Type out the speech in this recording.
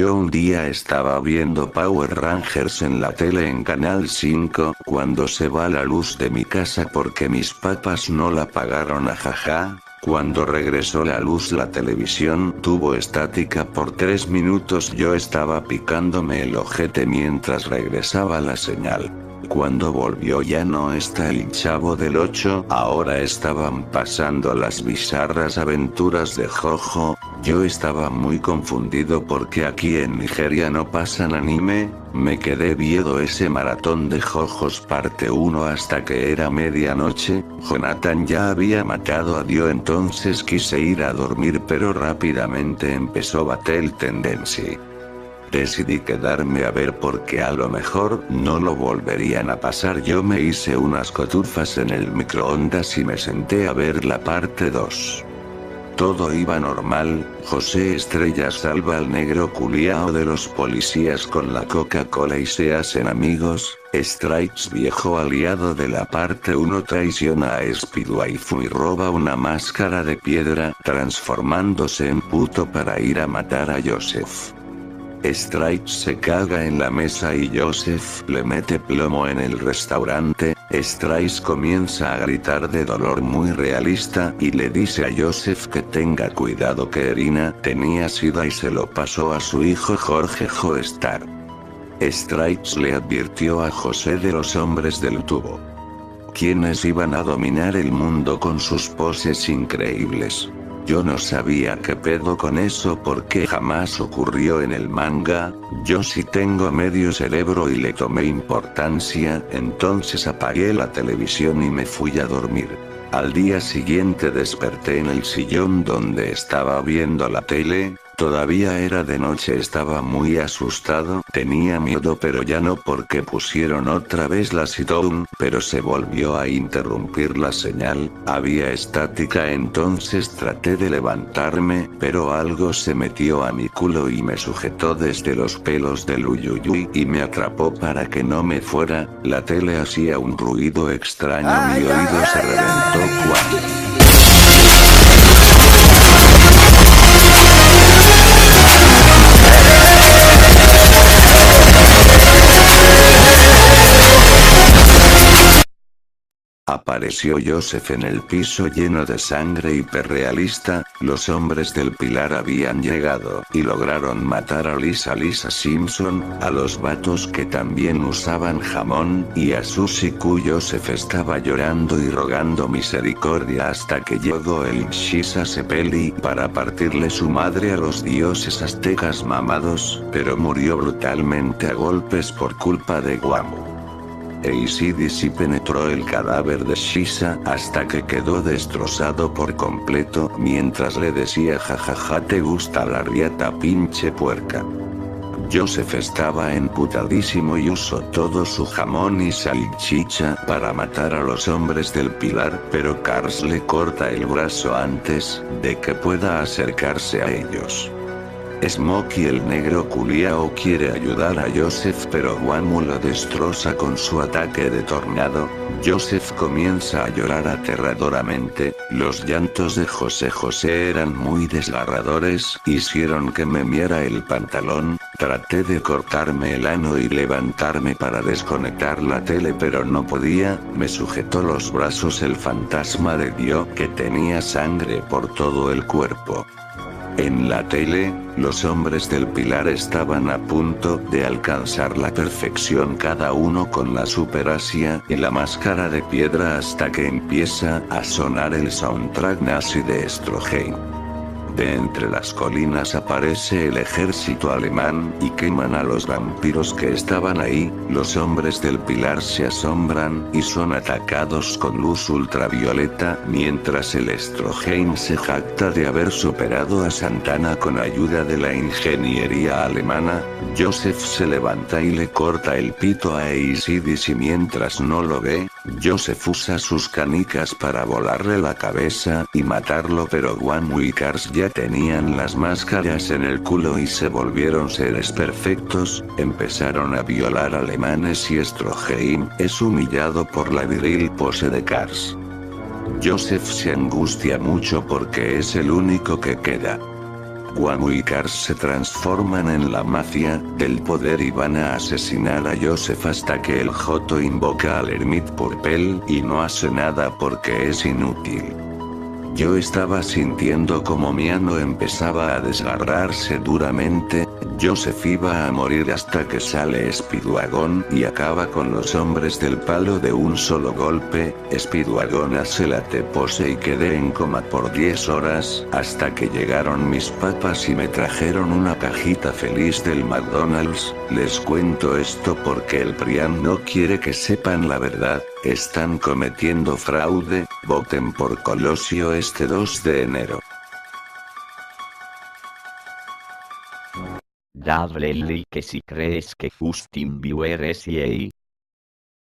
Yo un día estaba viendo Power Rangers en la tele en Canal 5, cuando se va la luz de mi casa porque mis papas no la pagaron a jaja, cuando regresó la luz la televisión tuvo estática por tres minutos yo estaba picándome el ojete mientras regresaba la señal. Cuando volvió ya no está el chavo del 8, ahora estaban pasando las bizarras aventuras de Jojo, yo estaba muy confundido porque aquí en Nigeria no pasan anime, me quedé viendo ese maratón de Jojos parte 1 hasta que era medianoche, Jonathan ya había matado a Dio entonces quise ir a dormir pero rápidamente empezó Battle Tendency. Decidí quedarme a ver porque a lo mejor no lo volverían a pasar. Yo me hice unas cotufas en el microondas y me senté a ver la parte 2. Todo iba normal, José Estrella salva al negro culiao de los policías con la Coca-Cola y se hacen amigos, Stripes viejo aliado de la parte 1 traiciona a Speedwaifu y roba una máscara de piedra, transformándose en puto para ir a matar a Joseph. Stripes se caga en la mesa y Joseph le mete plomo en el restaurante, Stripes comienza a gritar de dolor muy realista y le dice a Joseph que tenga cuidado que Erina tenía sida y se lo pasó a su hijo Jorge Joestar. Stripes le advirtió a José de los hombres del tubo. Quienes iban a dominar el mundo con sus poses increíbles. Yo no sabía qué pedo con eso porque jamás ocurrió en el manga, yo sí tengo medio cerebro y le tomé importancia, entonces apagué la televisión y me fui a dormir. Al día siguiente desperté en el sillón donde estaba viendo la tele, Todavía era de noche, estaba muy asustado, tenía miedo pero ya no porque pusieron otra vez la sitcom, pero se volvió a interrumpir la señal, había estática entonces traté de levantarme, pero algo se metió a mi culo y me sujetó desde los pelos del uyuyuy y me atrapó para que no me fuera, la tele hacía un ruido extraño, mi oído se reventó cuando... Apareció Joseph en el piso lleno de sangre hiperrealista, los hombres del pilar habían llegado y lograron matar a Lisa Lisa Simpson, a los vatos que también usaban jamón, y a Susie Q. Joseph estaba llorando y rogando misericordia hasta que llegó el Shisa Sepeli para partirle su madre a los dioses aztecas mamados, pero murió brutalmente a golpes por culpa de Guamu. ACDC penetró el cadáver de Shisa hasta que quedó destrozado por completo mientras le decía jajaja te gusta la riata pinche puerca. Joseph estaba emputadísimo y usó todo su jamón y salchicha para matar a los hombres del pilar, pero Cars le corta el brazo antes de que pueda acercarse a ellos. Smokey el negro culiao quiere ayudar a Joseph pero Guamu lo destroza con su ataque de tornado, Joseph comienza a llorar aterradoramente, los llantos de José José eran muy desgarradores, hicieron que me miera el pantalón, traté de cortarme el ano y levantarme para desconectar la tele pero no podía, me sujetó los brazos el fantasma de Dio que tenía sangre por todo el cuerpo. En la tele, los hombres del pilar estaban a punto de alcanzar la perfección cada uno con la superasia y la máscara de piedra hasta que empieza a sonar el soundtrack nazi de Stroheim. De entre las colinas aparece el ejército alemán y queman a los vampiros que estaban ahí, los hombres del pilar se asombran y son atacados con luz ultravioleta mientras el Stroheim se jacta de haber superado a Santana con ayuda de la ingeniería alemana, Joseph se levanta y le corta el pito a Eisidis y mientras no lo ve, Joseph usa sus canicas para volarle la cabeza y matarlo pero y Cars ya tenían las máscaras en el culo y se volvieron seres perfectos, empezaron a violar alemanes y Stroheim es humillado por la viril pose de Cars. Joseph se angustia mucho porque es el único que queda. Guamu y Cars se transforman en la mafia del poder y van a asesinar a Joseph hasta que el Joto invoca al Hermit Purple y no hace nada porque es inútil. Yo estaba sintiendo como mi ano empezaba a desgarrarse duramente, Joseph iba a morir hasta que sale Speedwagon y acaba con los hombres del palo de un solo golpe, Speedwagon hace la tepose y quedé en coma por 10 horas, hasta que llegaron mis papas y me trajeron una cajita feliz del McDonald's, les cuento esto porque el Priam no quiere que sepan la verdad, están cometiendo fraude, voten por Colosio este 2 de enero. Dale like si crees que Justin Bieber es gay.